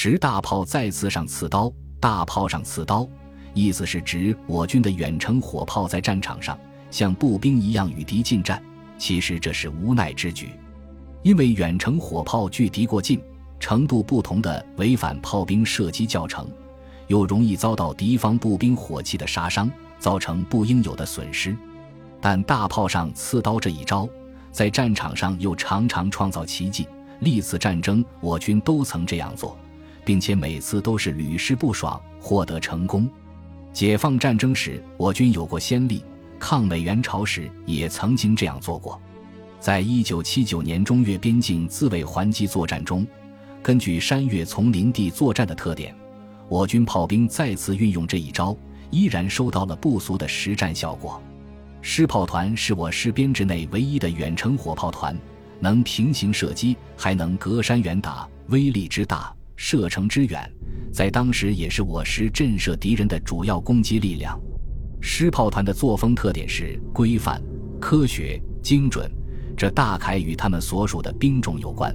执大炮再次上刺刀，大炮上刺刀，意思是指我军的远程火炮在战场上像步兵一样与敌近战。其实这是无奈之举，因为远程火炮距敌过近，程度不同的违反炮兵射击教程，又容易遭到敌方步兵火器的杀伤，造成不应有的损失。但大炮上刺刀这一招，在战场上又常常创造奇迹。历次战争，我军都曾这样做，并且每次都是屡试不爽，获得成功。解放战争时，我军有过先例。抗美援朝时也曾经这样做过，在一九七九年中越边境自卫还击作战中，根据山岳丛林地作战的特点，我军炮兵再次运用这一招，依然收到了不俗的实战效果。师炮团是我师编制内唯一的远程火炮团，能平行射击，还能隔山远打，威力之大，射程之远，在当时也是我师震慑敌人的主要攻击力量。师炮团的作风特点是规范、科学、精准，这大概与他们所属的兵种有关。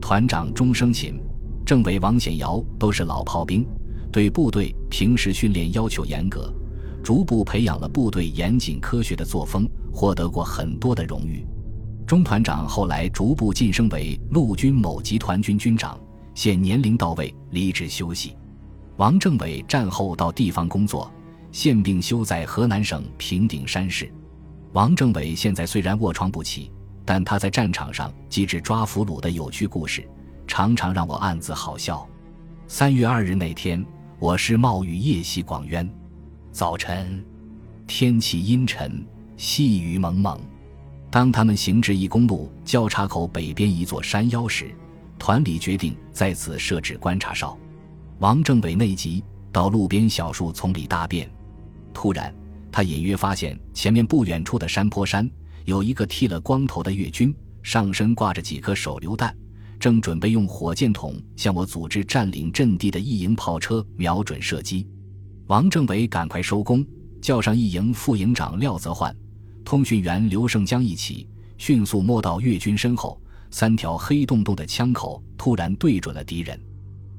团长钟生琴、政委王显尧都是老炮兵，对部队平时训练要求严格，逐步培养了部队严谨科学的作风，获得过很多的荣誉。钟团长后来逐步晋升为陆军某集团军军长，现年龄到位，离职休息。王政委战后到地方工作。现病休在河南省平顶山市。王政委现在虽然卧床不起，但他在战场上机智抓俘虏的有趣故事，常常让我暗自好笑。三月二日那天，我师冒雨夜袭广渊。早晨，天气阴沉，细雨蒙蒙。当他们行至一公路交叉口北边一座山腰时，团里决定在此设置观察哨。王政委内急，到路边小树丛里大便。突然，他隐约发现前面不远处的山坡山有一个剃了光头的越军，上身挂着几颗手榴弹，正准备用火箭筒向我组织占领阵地的一营炮车瞄准射击。王政委赶快收工，叫上一营副营长廖泽焕、通讯员刘胜江一起，迅速摸到越军身后，三条黑洞洞的枪口突然对准了敌人。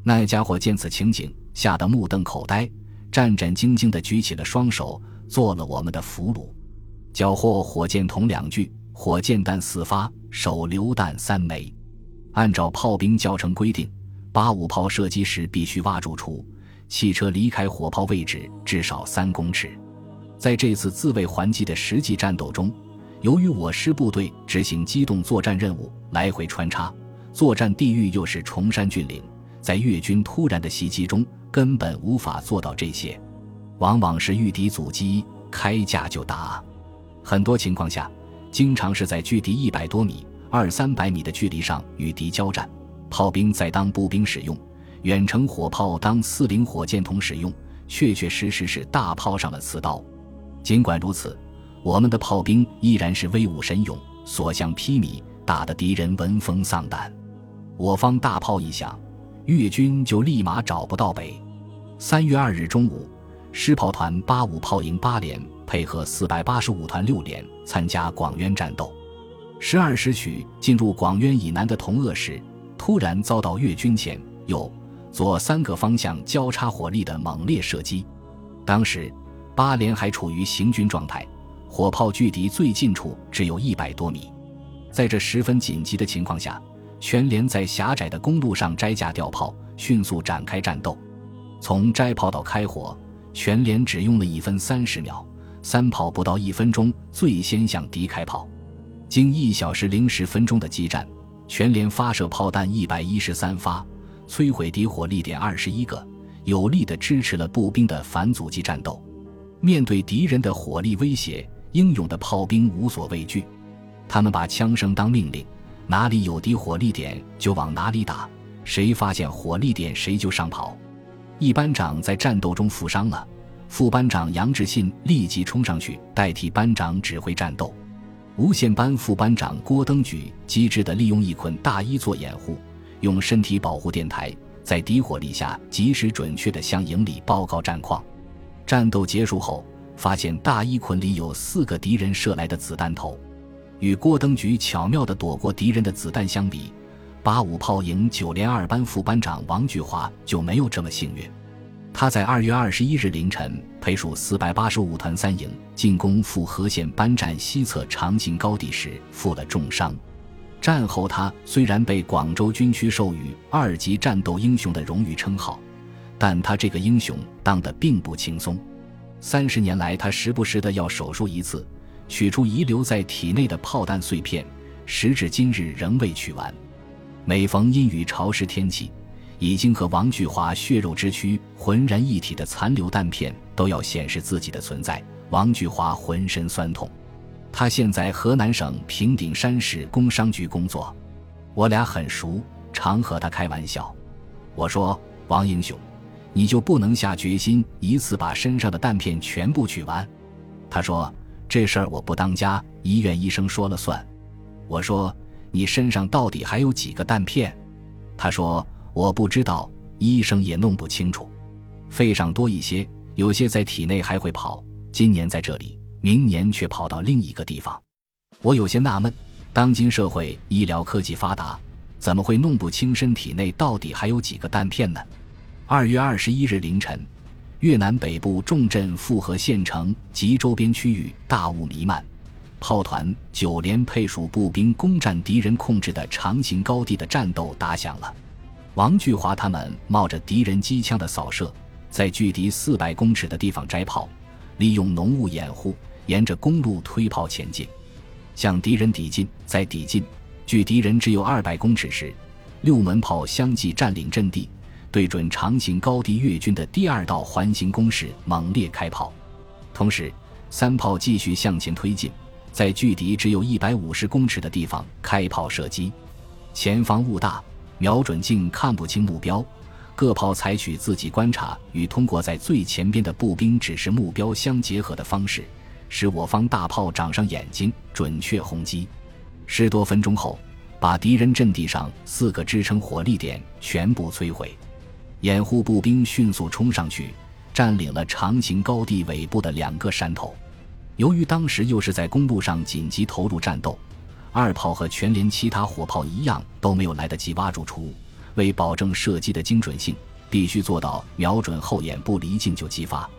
那家伙见此情景，吓得目瞪口呆。战战兢兢地举起了双手，做了我们的俘虏。缴获火箭筒两具，火箭弹四发，手榴弹三枚。按照炮兵教程规定，八五炮射击时必须挖住处，汽车离开火炮位置至少三公尺。在这次自卫还击的实际战斗中，由于我师部队执行机动作战任务，来回穿插，作战地域又是崇山峻岭，在越军突然的袭击中。根本无法做到这些，往往是遇敌阻击，开架就打。很多情况下，经常是在距敌一百多米、二三百米的距离上与敌交战。炮兵在当步兵使用，远程火炮当四零火箭筒使用，确确实实是大炮上了刺刀。尽管如此，我们的炮兵依然是威武神勇，所向披靡，打得敌人闻风丧胆。我方大炮一响。越军就立马找不到北。三月二日中午，师炮团八五炮营八连配合四百八十五团六连参加广渊战斗。十二时许进入广渊以南的同鄂时，突然遭到越军前、右、左三个方向交叉火力的猛烈射击。当时八连还处于行军状态，火炮距敌最近处只有一百多米。在这十分紧急的情况下。全连在狭窄的公路上摘架吊炮，迅速展开战斗。从摘炮到开火，全连只用了一分三十秒，三炮不到一分钟最先向敌开炮。经一小时零十分钟的激战，全连发射炮弹一百一十三发，摧毁敌火力点二十一个，有力地支持了步兵的反阻击战斗。面对敌人的火力威胁，英勇的炮兵无所畏惧，他们把枪声当命令。哪里有敌火力点就往哪里打，谁发现火力点谁就上跑。一班长在战斗中负伤了，副班长杨志信立即冲上去代替班长指挥战斗。无线班副班长郭登举机智地利用一捆大衣做掩护，用身体保护电台，在敌火力下及时准确地向营里报告战况。战斗结束后，发现大衣捆里有四个敌人射来的子弹头。与郭登举巧妙地躲过敌人的子弹相比，八五炮营九连二班副班长王巨华就没有这么幸运。他在二月二十一日凌晨，配属四百八十五团三营进攻富河县班站西侧长兴高地时负了重伤。战后，他虽然被广州军区授予二级战斗英雄的荣誉称号，但他这个英雄当得并不轻松。三十年来，他时不时的要手术一次，取出遗留在体内的炮弹碎片，时至今日仍未取完。每逢阴雨潮湿天气，已经和王巨华血肉之躯浑然一体的残留弹片都要显示自己的存在。王巨华浑身酸痛。他现在河南省平顶山市工商局工作，我俩很熟，常和他开玩笑。我说：“王英雄，你就不能下决心一次把身上的弹片全部取完？”他说：“这事儿我不当家，医院医生说了算。”我说。你身上到底还有几个弹片？他说：“我不知道，医生也弄不清楚。肺上多一些，有些在体内还会跑。今年在这里，明年却跑到另一个地方。我有些纳闷，当今社会医疗科技发达，怎么会弄不清身体内到底还有几个弹片呢？”二月二十一日凌晨，越南北部重镇富河县城及周边区域大雾弥漫。炮团九连配属步兵攻占敌人控制的长形高地的战斗打响了。王巨华他们冒着敌人机枪的扫射，在距敌四百公尺的地方摘炮，利用浓雾掩护，沿着公路推炮前进，向敌人抵近。再抵近距敌人只有二百公尺时，六门炮相继占领阵地，对准长形高地越军的第二道环形攻势猛烈开炮。同时，三炮继续向前推进。在距敌只有一百五十公尺的地方开炮射击，前方雾大，瞄准镜看不清目标。各炮采取自己观察与通过在最前边的步兵指示目标相结合的方式，使我方大炮长上眼睛，准确轰击。十多分钟后，把敌人阵地上四个支撑火力点全部摧毁。掩护步兵迅速冲上去，占领了长形高地尾部的两个山头。由于当时又是在公路上紧急投入战斗，二炮和全连其他火炮一样都没有来得及挖住出物。为保证射击的精准性，必须做到瞄准后眼不离近就击发。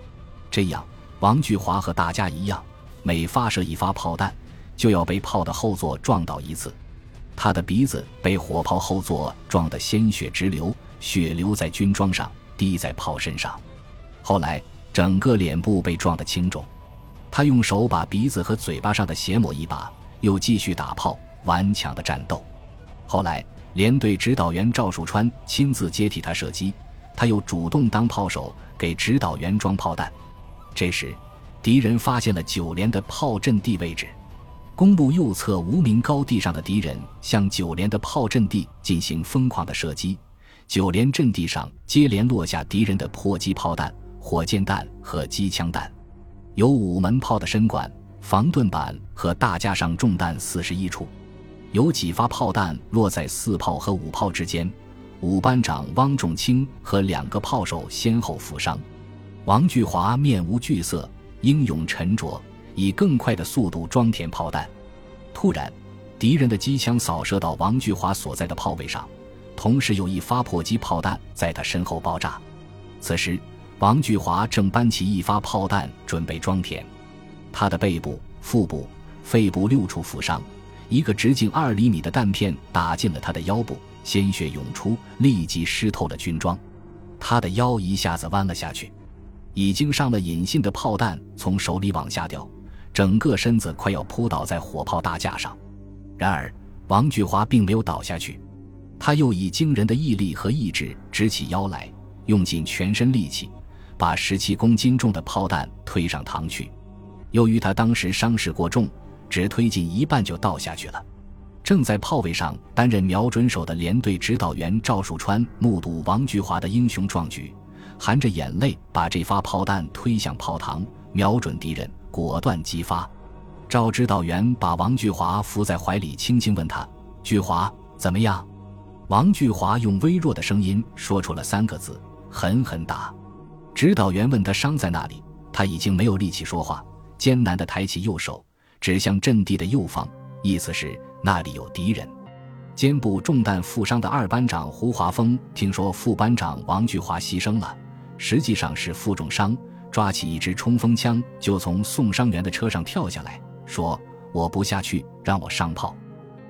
这样，王巨华和大家一样，每发射一发炮弹，就要被炮的后座撞倒一次。他的鼻子被火炮后座撞得鲜血直流，血流在军装上，滴在炮身上。后来，整个脸部被撞得青肿。他用手把鼻子和嘴巴上的血抹一把，又继续打炮，顽强的战斗。后来，连队指导员赵树川亲自接替他射击，他又主动当炮手，给指导员装炮弹。这时，敌人发现了九连的炮阵地位置，公路右侧无名高地上的敌人向九连的炮阵地进行疯狂的射击，九连阵地上接连落下敌人的迫击炮弹、火箭弹和机枪弹。有五门炮的身管、防盾板和大架上中弹四十一处，有几发炮弹落在四炮和五炮之间。五班长汪仲卿和两个炮手先后负伤。王巨华面无惧色，英勇沉着，以更快的速度装填炮弹。突然，敌人的机枪扫射到王巨华所在的炮位上，同时有一发迫击炮弹在他身后爆炸。此时。王巨华正搬起一发炮弹准备装填，他的背部、腹部、肺部六处负伤，一个直径二厘米的弹片打进了他的腰部，鲜血涌出，立即湿透了军装。他的腰一下子弯了下去，已经上了引信的炮弹从手里往下掉，整个身子快要扑倒在火炮大架上。然而，王巨华并没有倒下去，他又以惊人的毅力和意志直起腰来，用尽全身力气。把十七公斤重的炮弹推上膛去，由于他当时伤势过重，只推进一半就倒下去了。正在炮位上担任瞄准手的连队指导员赵树川目睹王巨华的英雄壮举，含着眼泪把这发炮弹推向炮膛，瞄准敌人，果断击发。赵指导员把王巨华扶在怀里，轻轻问他：“巨华怎么样？”王巨华用微弱的声音说出了三个字：“狠狠打。”指导员问他伤在哪里，他已经没有力气说话，艰难地抬起右手，指向阵地的右方，意思是那里有敌人。肩部中弹负伤的二班长胡华峰听说副班长王巨华牺牲了，实际上是负重伤，抓起一支冲锋枪就从送伤员的车上跳下来，说：“我不下去，让我上炮。”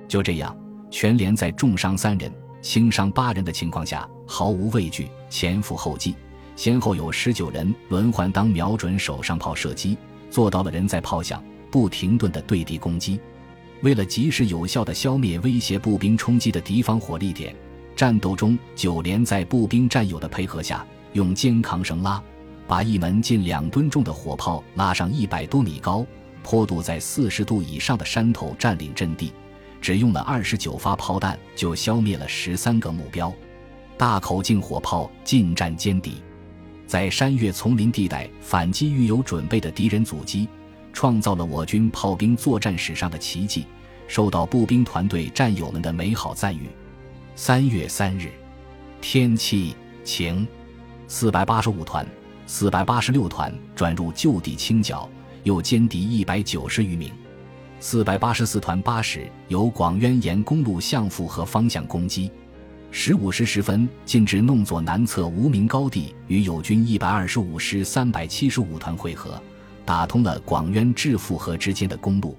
就这样，全连在重伤三人、轻伤八人的情况下，毫无畏惧，前赴后继，先后有十九人轮换当瞄准手上炮射击，做到了人在炮响不停顿的对敌攻击。为了及时有效的消灭威胁步兵冲击的敌方火力点，战斗中九连在步兵战友的配合下，用肩扛绳拉，把一门近两吨重的火炮拉上一百多米高、坡度在四十度以上的山头占领阵地，只用了二十九发炮弹就消灭了十三个目标。大口径火炮近战歼敌，在山岳丛林地带反击预有准备的敌人阻击。创造了我军炮兵作战史上的奇迹，受到步兵团队战友们的美好赞誉。三月三日，天气晴，四百八十五团、四百八十六团转入就地清剿，又歼敌一百九十余名。四百八十四团八时由广渊沿公路向复河方向攻击，十五时十分进至弄作南侧无名高地，与友军一百二十五师三百七十五团会合。打通了广渊至复河之间的公路。